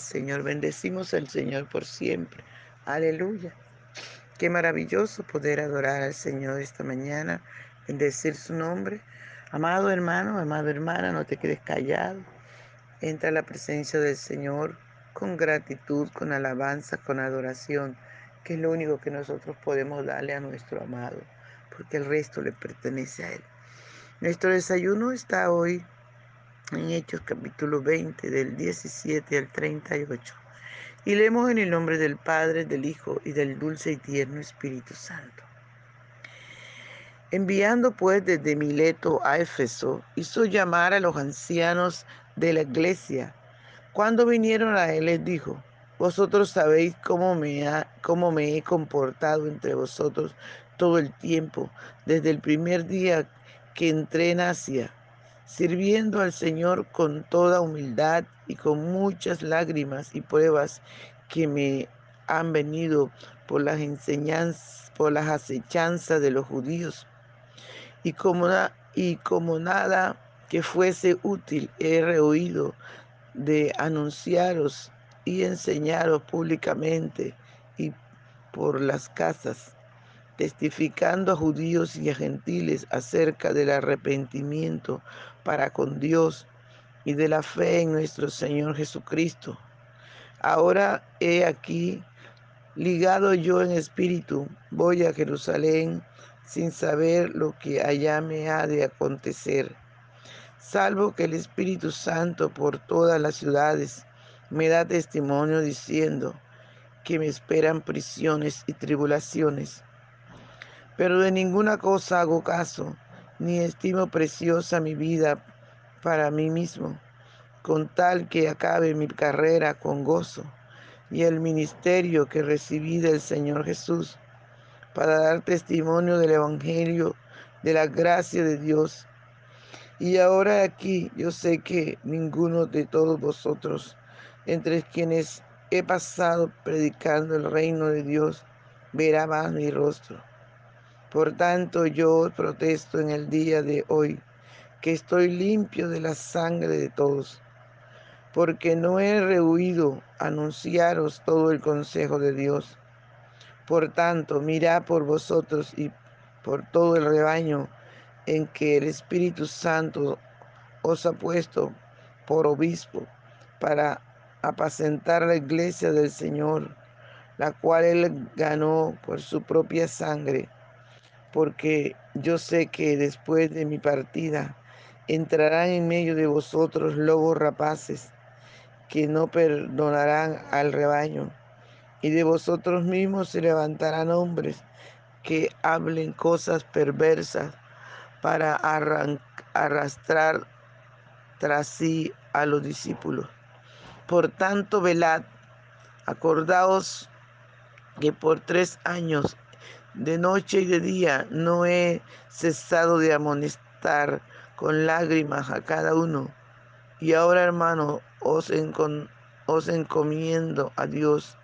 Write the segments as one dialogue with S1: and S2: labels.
S1: Señor, bendecimos al Señor por siempre. Aleluya. Qué maravilloso poder adorar al Señor esta mañana, bendecir su nombre. Amado hermano, amada hermana, no te quedes callado. Entra a la presencia del Señor con gratitud, con alabanza, con adoración, que es lo único que nosotros podemos darle a nuestro amado, porque el resto le pertenece a Él. Nuestro desayuno está hoy en Hechos capítulo 20, del 17 al 38. Y leemos en el nombre del Padre, del Hijo y del dulce y tierno Espíritu Santo. Enviando pues desde Mileto a Éfeso, hizo llamar a los ancianos de la iglesia. Cuando vinieron a él les dijo, vosotros sabéis cómo me, ha, cómo me he comportado entre vosotros todo el tiempo, desde el primer día que entré en Asia, sirviendo al Señor con toda humildad y con muchas lágrimas y pruebas que me han venido por las enseñanzas, por las acechanzas de los judíos. Y como, y como nada que fuese útil he rehuido de anunciaros y enseñaros públicamente y por las casas, testificando a judíos y a gentiles acerca del arrepentimiento para con Dios y de la fe en nuestro Señor Jesucristo. Ahora he aquí, ligado yo en espíritu, voy a Jerusalén sin saber lo que allá me ha de acontecer, salvo que el Espíritu Santo por todas las ciudades me da testimonio diciendo que me esperan prisiones y tribulaciones. Pero de ninguna cosa hago caso, ni estimo preciosa mi vida para mí mismo, con tal que acabe mi carrera con gozo y el ministerio que recibí del Señor Jesús, para dar testimonio del Evangelio, de la gracia de Dios. Y ahora aquí yo sé que ninguno de todos vosotros, entre quienes he pasado predicando el reino de Dios, verá más mi rostro. Por tanto yo protesto en el día de hoy que estoy limpio de la sangre de todos, porque no he rehuido anunciaros todo el consejo de Dios. Por tanto, mirad por vosotros y por todo el rebaño en que el Espíritu Santo os ha puesto por obispo para apacentar la iglesia del Señor, la cual él ganó por su propia sangre, porque yo sé que después de mi partida entrarán en medio de vosotros lobos rapaces que no perdonarán al rebaño, y de vosotros mismos se levantarán hombres que hablen cosas perversas para arrastrar tras sí a los discípulos. Por tanto, velad, acordaos que por tres años, de noche y de día, no he cesado de amonestar con lágrimas a cada uno. Y ahora, hermano, os, os encomiendo a Dios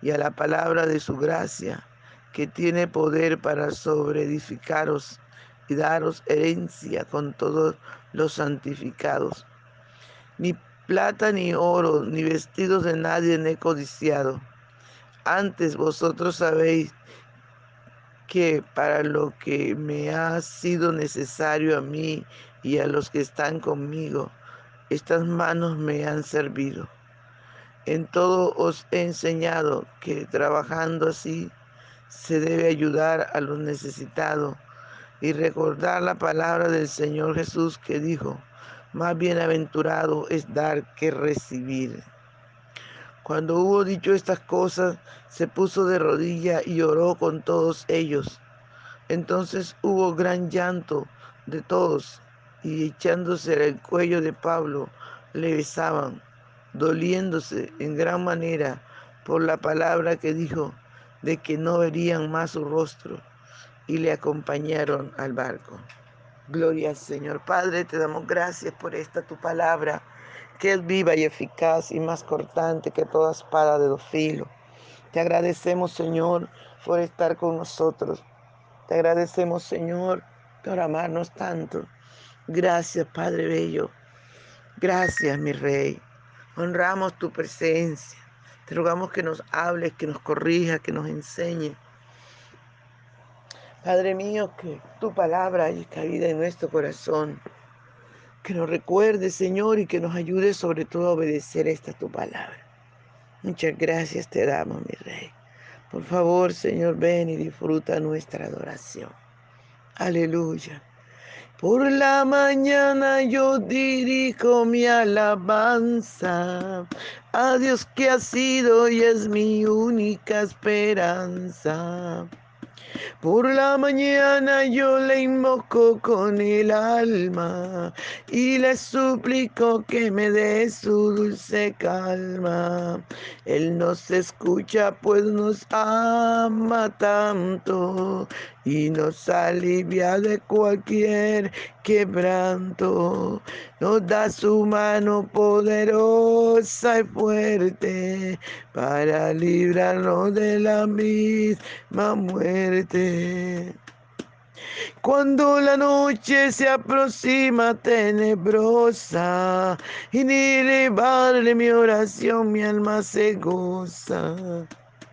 S1: y a la palabra de su gracia, que tiene poder para sobreedificaros y daros herencia con todos los santificados. Ni plata ni oro, ni vestidos de nadie he codiciado. Antes vosotros sabéis que para lo que me ha sido necesario a mí y a los que están conmigo, estas manos me han servido. En todo os he enseñado que trabajando así se debe ayudar a los necesitados y recordar la palabra del Señor Jesús que dijo, más bienaventurado es dar que recibir. Cuando hubo dicho estas cosas, se puso de rodilla y oró con todos ellos. Entonces hubo gran llanto de todos y echándose el cuello de Pablo, le besaban, doliéndose en gran manera por la palabra que dijo de que no verían más su rostro, y le acompañaron al barco. Gloria al Señor. Padre, te damos gracias por esta tu palabra, que es viva y eficaz y más cortante que toda espada de dos filos. Te agradecemos, Señor, por estar con nosotros. Te agradecemos, Señor, por amarnos tanto. Gracias, Padre Bello. Gracias, mi Rey. Honramos tu presencia. Te rogamos que nos hables, que nos corrijas, que nos enseñes. Padre mío, que tu palabra haya cabida en nuestro corazón. Que nos recuerde, Señor, y que nos ayude sobre todo a obedecer esta tu palabra. Muchas gracias te damos, mi Rey. Por favor, Señor, ven y disfruta nuestra adoración. Aleluya. Por la mañana yo dirijo mi alabanza a Dios que ha sido y es mi única esperanza. Por la mañana yo le invoco con el alma y le suplico que me dé su dulce calma. Él nos escucha pues nos ama tanto y nos alivia de cualquier quebranto. Nos da su mano poderosa y fuerte para librarnos de la misma muerte. Cuando la noche se aproxima tenebrosa y ni elevarle mi oración mi alma se goza.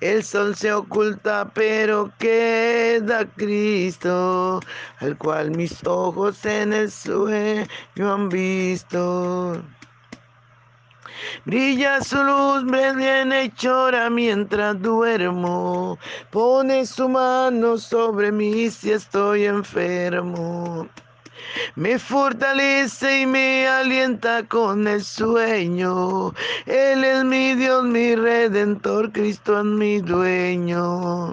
S1: El sol se oculta, pero queda Cristo, al cual mis ojos en el sueño han visto. Brilla su luz bien hechora mientras duermo. Pone su mano sobre mí si estoy enfermo. Me fortalece y me alienta con el sueño. Él es mi Dios, mi redentor, Cristo es mi dueño.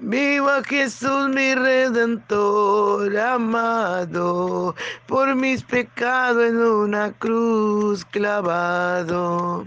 S1: Viva Jesús mi redentor amado, por mis pecados en una cruz clavado.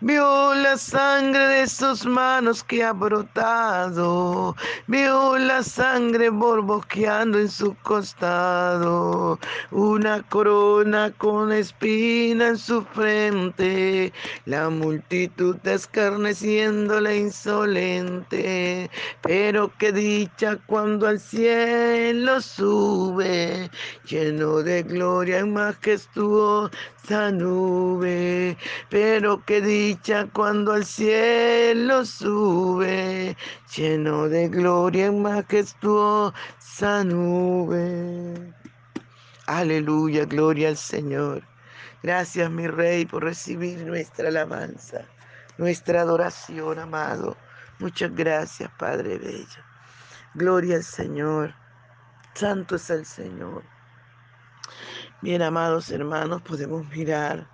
S1: Vio la sangre de sus manos que ha brotado. Vio la sangre borboqueando en su costado. Una corona con espina en su frente. La multitud escarneciéndole insolente. Pero qué dicha cuando al cielo sube, lleno de gloria y majestuosa nube. Pero qué dicha cuando al cielo sube, lleno de gloria en majestuosa nube. Aleluya, gloria al Señor. Gracias, mi Rey, por recibir nuestra alabanza, nuestra adoración, amado. Muchas gracias, Padre Bello. Gloria al Señor. Santo es el Señor. Bien, amados hermanos, podemos mirar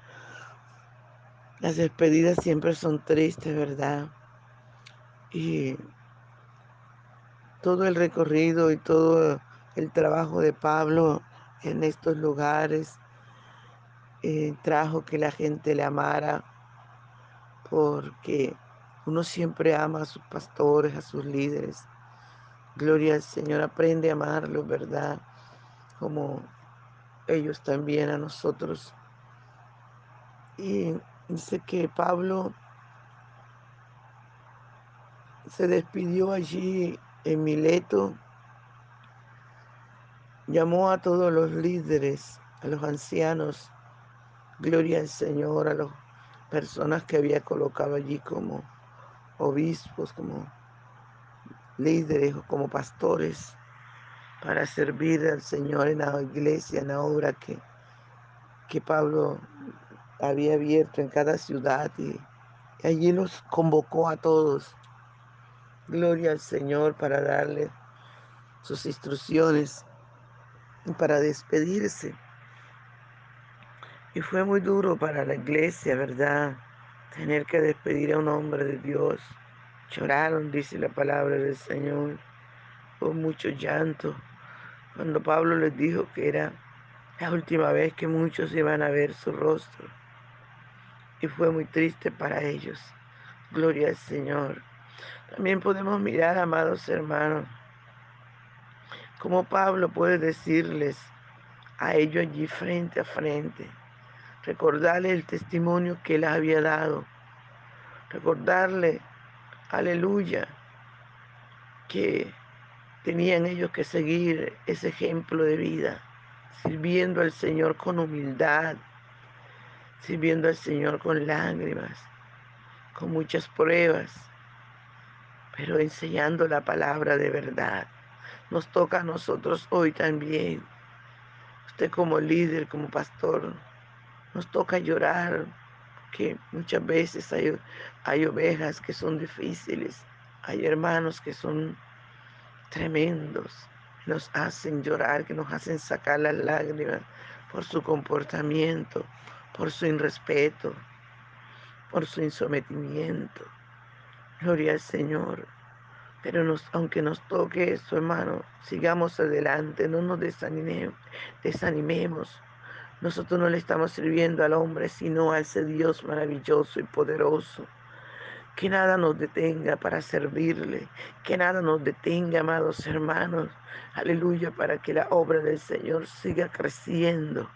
S1: las despedidas siempre son tristes, ¿verdad? Y todo el recorrido y todo el trabajo de Pablo en estos lugares eh, trajo que la gente le amara porque uno siempre ama a sus pastores, a sus líderes. Gloria al Señor, aprende a amarlos, ¿verdad? Como ellos también a nosotros. Y Dice que Pablo se despidió allí en Mileto, llamó a todos los líderes, a los ancianos, gloria al Señor, a las personas que había colocado allí como obispos, como líderes o como pastores para servir al Señor en la iglesia, en la obra que, que Pablo había abierto en cada ciudad y allí los convocó a todos. Gloria al Señor para darle sus instrucciones y para despedirse. Y fue muy duro para la iglesia, ¿verdad? Tener que despedir a un hombre de Dios, Lloraron, dice la palabra del Señor, con mucho llanto, cuando Pablo les dijo que era la última vez que muchos iban a ver su rostro. Y fue muy triste para ellos. Gloria al Señor. También podemos mirar, amados hermanos, cómo Pablo puede decirles a ellos allí frente a frente, recordarle el testimonio que él había dado, recordarle, aleluya, que tenían ellos que seguir ese ejemplo de vida, sirviendo al Señor con humildad, sirviendo al Señor con lágrimas, con muchas pruebas, pero enseñando la palabra de verdad. Nos toca a nosotros hoy también. Usted como líder, como pastor, nos toca llorar, que muchas veces hay, hay ovejas que son difíciles, hay hermanos que son tremendos, nos hacen llorar, que nos hacen sacar las lágrimas por su comportamiento, por su irrespeto, por su insometimiento. Gloria al Señor. Pero aunque nos toque eso, hermano, sigamos adelante, no nos desanimemos, desanimemos. Nosotros no le estamos sirviendo al hombre, sino a ese Dios maravilloso y poderoso que nada nos detenga para servirle, que nada nos detenga, amados hermanos, aleluya, para que la obra del Señor siga creciendo.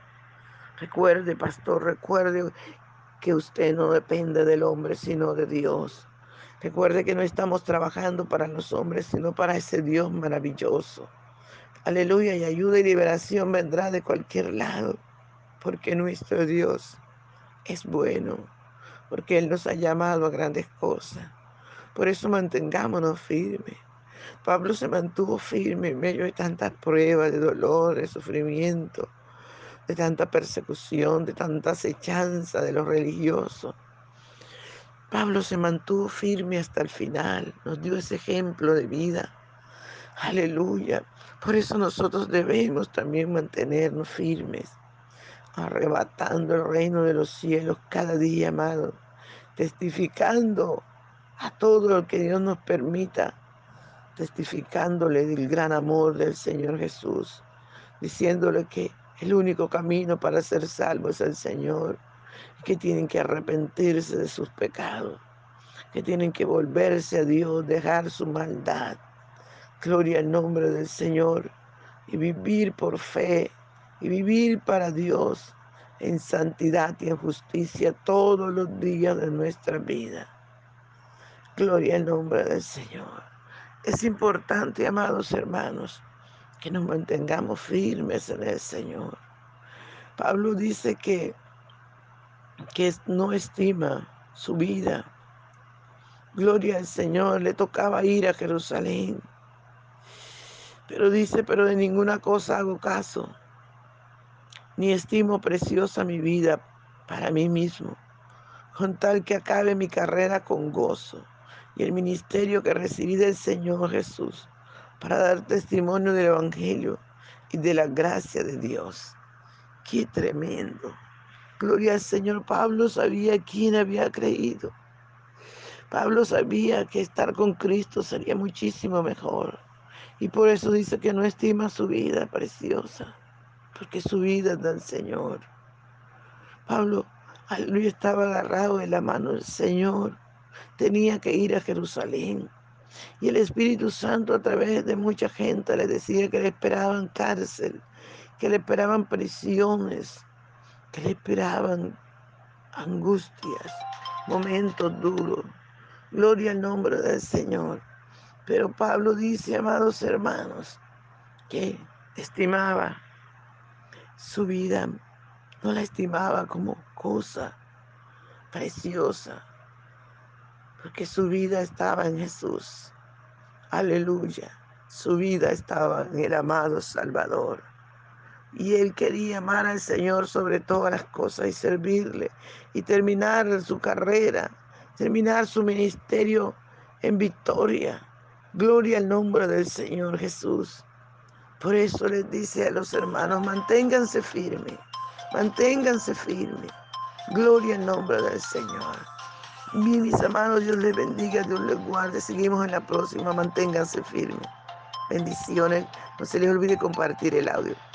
S1: Recuerde, pastor, recuerde que usted no depende del hombre, sino de Dios. Recuerde que no estamos trabajando para los hombres, sino para ese Dios maravilloso. Aleluya, y ayuda y liberación vendrá de cualquier lado, porque nuestro Dios es bueno porque Él nos ha llamado a grandes cosas. Por eso mantengámonos firmes. Pablo se mantuvo firme en medio de tantas pruebas, de dolor, de sufrimiento, de tanta persecución, de tanta acechanza de los religiosos. Pablo se mantuvo firme hasta el final, nos dio ese ejemplo de vida. Aleluya. Por eso nosotros debemos también mantenernos firmes, arrebatando el reino de los cielos cada día, amado testificando a todo lo que Dios nos permita, testificándole del gran amor del Señor Jesús, diciéndole que el único camino para ser salvo es el Señor, que tienen que arrepentirse de sus pecados, que tienen que volverse a Dios, dejar su maldad. Gloria al nombre del Señor y vivir por fe y vivir para Dios en santidad y en justicia todos los días de nuestra vida. Gloria al nombre del Señor. Es importante, amados hermanos, que nos mantengamos firmes en el Señor. Pablo dice que, que no estima su vida. Gloria al Señor, le tocaba ir a Jerusalén. Pero dice, pero de ninguna cosa hago caso ni estimo preciosa mi vida para mí mismo, con tal que acabe mi carrera con gozo y el ministerio que recibí del Señor Jesús para dar testimonio del Evangelio y de la gracia de Dios. Qué tremendo. Gloria al Señor. Pablo sabía quién había creído. Pablo sabía que estar con Cristo sería muchísimo mejor. Y por eso dice que no estima su vida preciosa porque su vida es del Señor. Pablo, aleluya, estaba agarrado de la mano del Señor. Tenía que ir a Jerusalén. Y el Espíritu Santo a través de mucha gente le decía que le esperaban cárcel, que le esperaban prisiones, que le esperaban angustias, momentos duros. Gloria al nombre del Señor. Pero Pablo dice, amados hermanos, que estimaba su vida no la estimaba como cosa preciosa, porque su vida estaba en Jesús. Aleluya. Su vida estaba en el amado Salvador. Y él quería amar al Señor sobre todas las cosas y servirle y terminar su carrera, terminar su ministerio en victoria. Gloria al nombre del Señor Jesús. Por eso les dice a los hermanos, manténganse firmes, manténganse firmes. Gloria al nombre del Señor. Bien, mis amados, Dios les bendiga, Dios les guarde. Seguimos en la próxima, manténganse firmes. Bendiciones. No se les olvide compartir el audio.